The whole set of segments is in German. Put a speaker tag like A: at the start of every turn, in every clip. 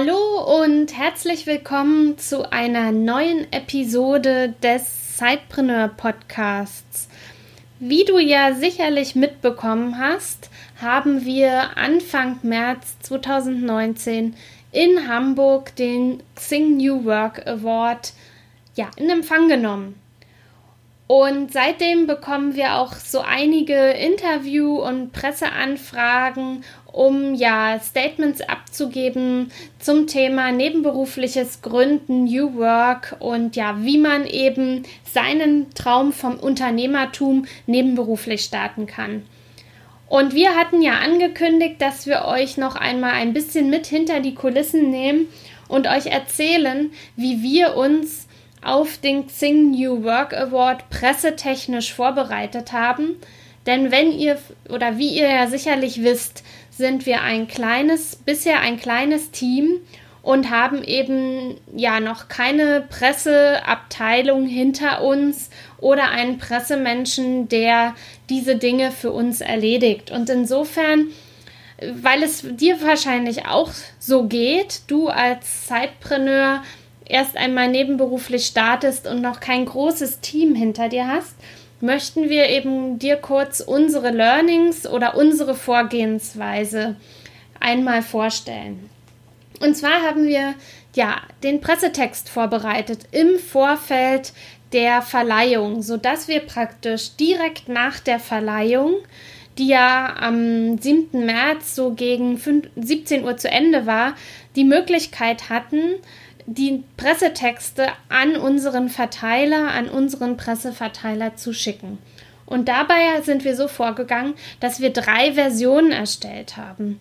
A: Hallo und herzlich willkommen zu einer neuen Episode des Sidepreneur Podcasts. Wie du ja sicherlich mitbekommen hast, haben wir Anfang März 2019 in Hamburg den Xing New Work Award ja, in Empfang genommen. Und seitdem bekommen wir auch so einige Interview- und Presseanfragen, um ja Statements abzugeben zum Thema nebenberufliches Gründen, New Work und ja, wie man eben seinen Traum vom Unternehmertum nebenberuflich starten kann. Und wir hatten ja angekündigt, dass wir euch noch einmal ein bisschen mit hinter die Kulissen nehmen und euch erzählen, wie wir uns auf den Xing New Work Award pressetechnisch vorbereitet haben. Denn wenn ihr oder wie ihr ja sicherlich wisst, sind wir ein kleines, bisher ein kleines Team und haben eben ja noch keine Presseabteilung hinter uns oder einen Pressemenschen, der diese Dinge für uns erledigt. Und insofern, weil es dir wahrscheinlich auch so geht, du als Zeitpreneur erst einmal nebenberuflich startest und noch kein großes Team hinter dir hast, möchten wir eben dir kurz unsere Learnings oder unsere Vorgehensweise einmal vorstellen. Und zwar haben wir ja den Pressetext vorbereitet im Vorfeld der Verleihung, sodass wir praktisch direkt nach der Verleihung, die ja am 7. März so gegen 17 Uhr zu Ende war, die Möglichkeit hatten, die Pressetexte an unseren Verteiler, an unseren Presseverteiler zu schicken. Und dabei sind wir so vorgegangen, dass wir drei Versionen erstellt haben.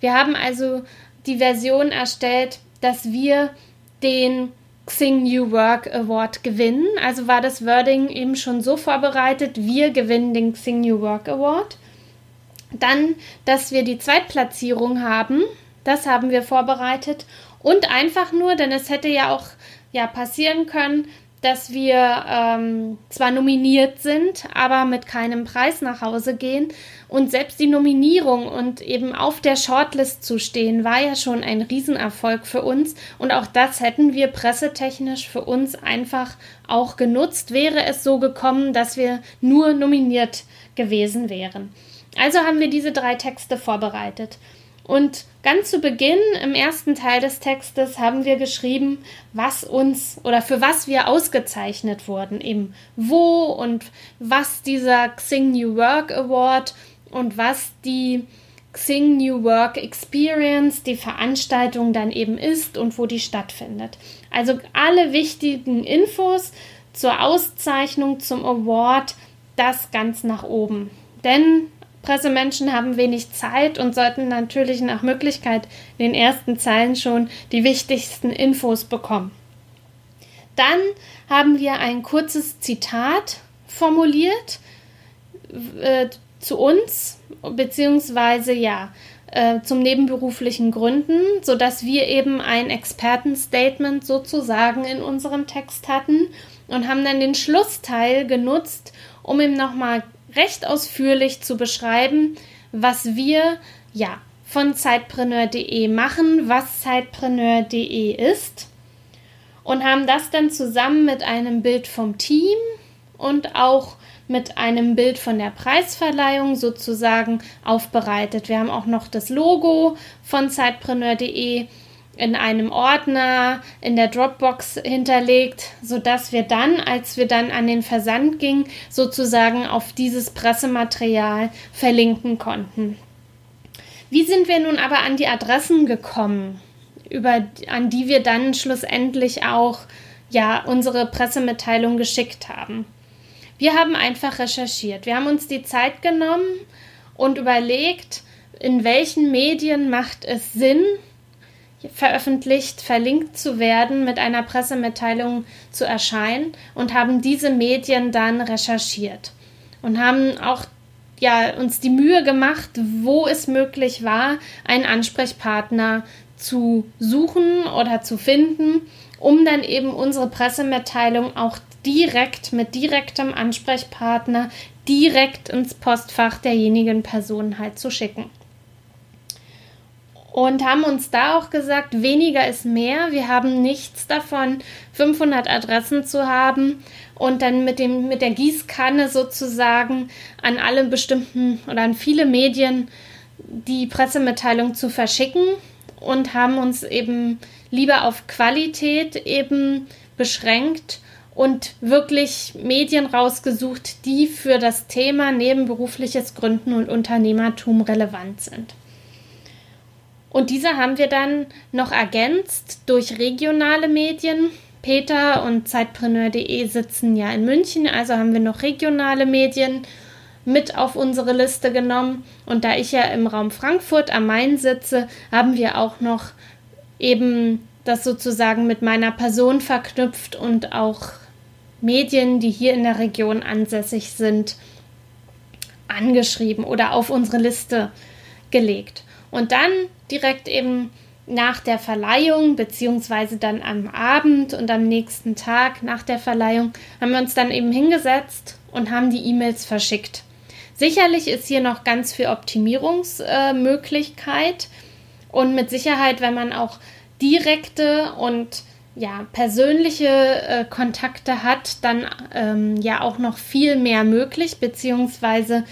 A: Wir haben also die Version erstellt, dass wir den Xing New Work Award gewinnen. Also war das Wording eben schon so vorbereitet, wir gewinnen den Xing New Work Award. Dann, dass wir die Zweitplatzierung haben, das haben wir vorbereitet und einfach nur, denn es hätte ja auch ja, passieren können, dass wir ähm, zwar nominiert sind, aber mit keinem Preis nach Hause gehen. Und selbst die Nominierung und eben auf der Shortlist zu stehen, war ja schon ein Riesenerfolg für uns. Und auch das hätten wir pressetechnisch für uns einfach auch genutzt, wäre es so gekommen, dass wir nur nominiert gewesen wären. Also haben wir diese drei Texte vorbereitet. Und ganz zu Beginn im ersten Teil des Textes haben wir geschrieben, was uns oder für was wir ausgezeichnet wurden, eben wo und was dieser Xing New Work Award und was die Xing New Work Experience, die Veranstaltung dann eben ist und wo die stattfindet. Also alle wichtigen Infos zur Auszeichnung, zum Award, das ganz nach oben. Denn Pressemenschen haben wenig Zeit und sollten natürlich nach Möglichkeit in den ersten Zeilen schon die wichtigsten Infos bekommen. Dann haben wir ein kurzes Zitat formuliert äh, zu uns, beziehungsweise ja, äh, zum nebenberuflichen Gründen, sodass wir eben ein Expertenstatement sozusagen in unserem Text hatten und haben dann den Schlussteil genutzt, um ihm nochmal recht ausführlich zu beschreiben, was wir ja von zeitpreneur.de machen, was zeitpreneur.de ist und haben das dann zusammen mit einem Bild vom Team und auch mit einem Bild von der Preisverleihung sozusagen aufbereitet. Wir haben auch noch das Logo von zeitpreneur.de in einem Ordner in der Dropbox hinterlegt, sodass wir dann, als wir dann an den Versand gingen, sozusagen auf dieses Pressematerial verlinken konnten. Wie sind wir nun aber an die Adressen gekommen, über, an die wir dann schlussendlich auch ja unsere Pressemitteilung geschickt haben? Wir haben einfach recherchiert. Wir haben uns die Zeit genommen und überlegt, in welchen Medien macht es Sinn, veröffentlicht, verlinkt zu werden, mit einer Pressemitteilung zu erscheinen und haben diese Medien dann recherchiert und haben auch ja, uns die Mühe gemacht, wo es möglich war, einen Ansprechpartner zu suchen oder zu finden, um dann eben unsere Pressemitteilung auch direkt mit direktem Ansprechpartner direkt ins Postfach derjenigen Person halt zu schicken. Und haben uns da auch gesagt, weniger ist mehr. Wir haben nichts davon, 500 Adressen zu haben und dann mit, dem, mit der Gießkanne sozusagen an alle bestimmten oder an viele Medien die Pressemitteilung zu verschicken und haben uns eben lieber auf Qualität eben beschränkt und wirklich Medien rausgesucht, die für das Thema nebenberufliches Gründen und Unternehmertum relevant sind. Und diese haben wir dann noch ergänzt durch regionale Medien. Peter und Zeitpreneur.de sitzen ja in München, also haben wir noch regionale Medien mit auf unsere Liste genommen. Und da ich ja im Raum Frankfurt am Main sitze, haben wir auch noch eben das sozusagen mit meiner Person verknüpft und auch Medien, die hier in der Region ansässig sind, angeschrieben oder auf unsere Liste gelegt. Und dann direkt eben nach der Verleihung, beziehungsweise dann am Abend und am nächsten Tag nach der Verleihung, haben wir uns dann eben hingesetzt und haben die E-Mails verschickt. Sicherlich ist hier noch ganz viel Optimierungsmöglichkeit äh, und mit Sicherheit, wenn man auch direkte und ja, persönliche äh, Kontakte hat, dann ähm, ja auch noch viel mehr möglich, beziehungsweise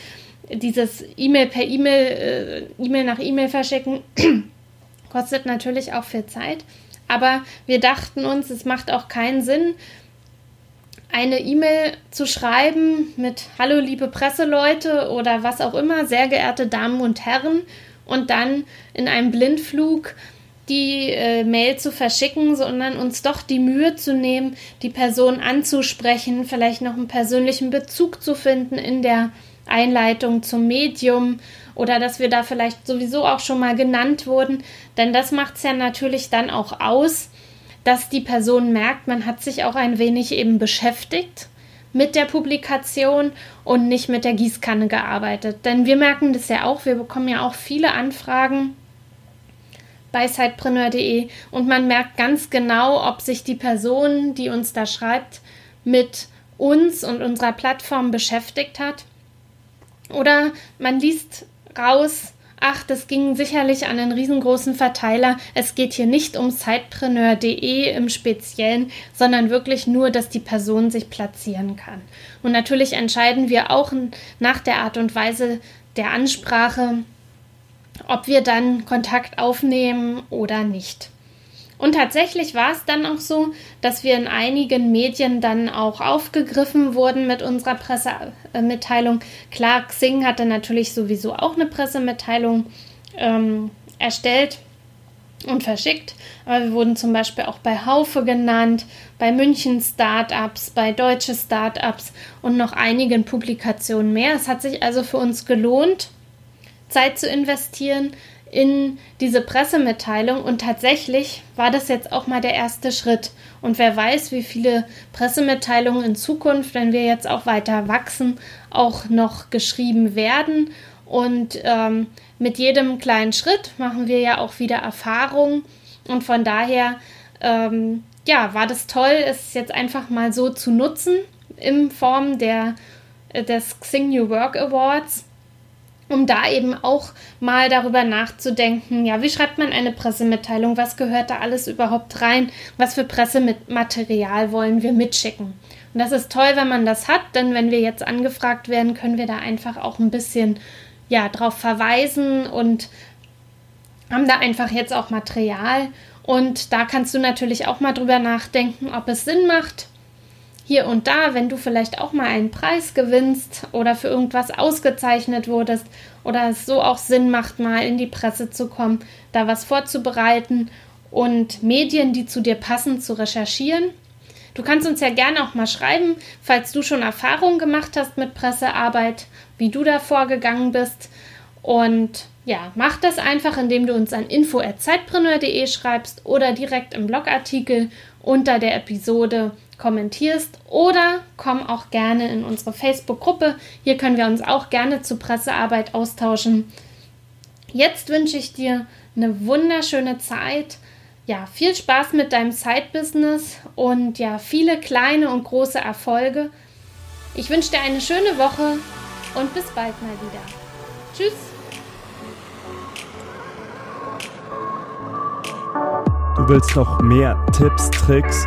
A: dieses E-Mail per E-Mail, äh, E-Mail nach E-Mail verschicken, kostet natürlich auch viel Zeit. Aber wir dachten uns, es macht auch keinen Sinn, eine E-Mail zu schreiben mit Hallo liebe Presseleute oder was auch immer, sehr geehrte Damen und Herren, und dann in einem Blindflug die äh, Mail zu verschicken, sondern uns doch die Mühe zu nehmen, die Person anzusprechen, vielleicht noch einen persönlichen Bezug zu finden in der Einleitung zum Medium oder dass wir da vielleicht sowieso auch schon mal genannt wurden. Denn das macht es ja natürlich dann auch aus, dass die Person merkt, man hat sich auch ein wenig eben beschäftigt mit der Publikation und nicht mit der Gießkanne gearbeitet. Denn wir merken das ja auch, wir bekommen ja auch viele Anfragen bei sidepreneur.de und man merkt ganz genau, ob sich die Person, die uns da schreibt, mit uns und unserer Plattform beschäftigt hat. Oder man liest raus, ach, das ging sicherlich an einen riesengroßen Verteiler. Es geht hier nicht um sidepreneur.de im Speziellen, sondern wirklich nur, dass die Person sich platzieren kann. Und natürlich entscheiden wir auch nach der Art und Weise der Ansprache, ob wir dann Kontakt aufnehmen oder nicht. Und tatsächlich war es dann auch so, dass wir in einigen Medien dann auch aufgegriffen wurden mit unserer Pressemitteilung. Klar, Xing hatte natürlich sowieso auch eine Pressemitteilung ähm, erstellt und verschickt, aber wir wurden zum Beispiel auch bei Haufe genannt, bei München Startups, bei Deutsche Startups und noch einigen Publikationen mehr. Es hat sich also für uns gelohnt, Zeit zu investieren in diese Pressemitteilung und tatsächlich war das jetzt auch mal der erste Schritt. Und wer weiß, wie viele Pressemitteilungen in Zukunft, wenn wir jetzt auch weiter wachsen, auch noch geschrieben werden. Und ähm, mit jedem kleinen Schritt machen wir ja auch wieder Erfahrung. Und von daher, ähm, ja, war das toll, es jetzt einfach mal so zu nutzen in Form der, des Xing New Work Awards um da eben auch mal darüber nachzudenken, ja, wie schreibt man eine Pressemitteilung, was gehört da alles überhaupt rein, was für Pressematerial wollen wir mitschicken. Und das ist toll, wenn man das hat, denn wenn wir jetzt angefragt werden, können wir da einfach auch ein bisschen ja, drauf verweisen und haben da einfach jetzt auch Material. Und da kannst du natürlich auch mal drüber nachdenken, ob es Sinn macht, hier und da, wenn du vielleicht auch mal einen Preis gewinnst oder für irgendwas ausgezeichnet wurdest oder es so auch Sinn macht, mal in die Presse zu kommen, da was vorzubereiten und Medien, die zu dir passen, zu recherchieren. Du kannst uns ja gerne auch mal schreiben, falls du schon Erfahrungen gemacht hast mit Pressearbeit, wie du da vorgegangen bist. Und Ja, mach das einfach, indem du uns an info@zeitpreneur.de schreibst oder direkt im Blogartikel unter der Episode kommentierst oder komm auch gerne in unsere Facebook-Gruppe. Hier können wir uns auch gerne zur Pressearbeit austauschen. Jetzt wünsche ich dir eine wunderschöne Zeit. Ja, viel Spaß mit deinem Side-Business und ja, viele kleine und große Erfolge. Ich wünsche dir eine schöne Woche und bis bald mal wieder. Tschüss!
B: Du willst noch mehr Tipps, Tricks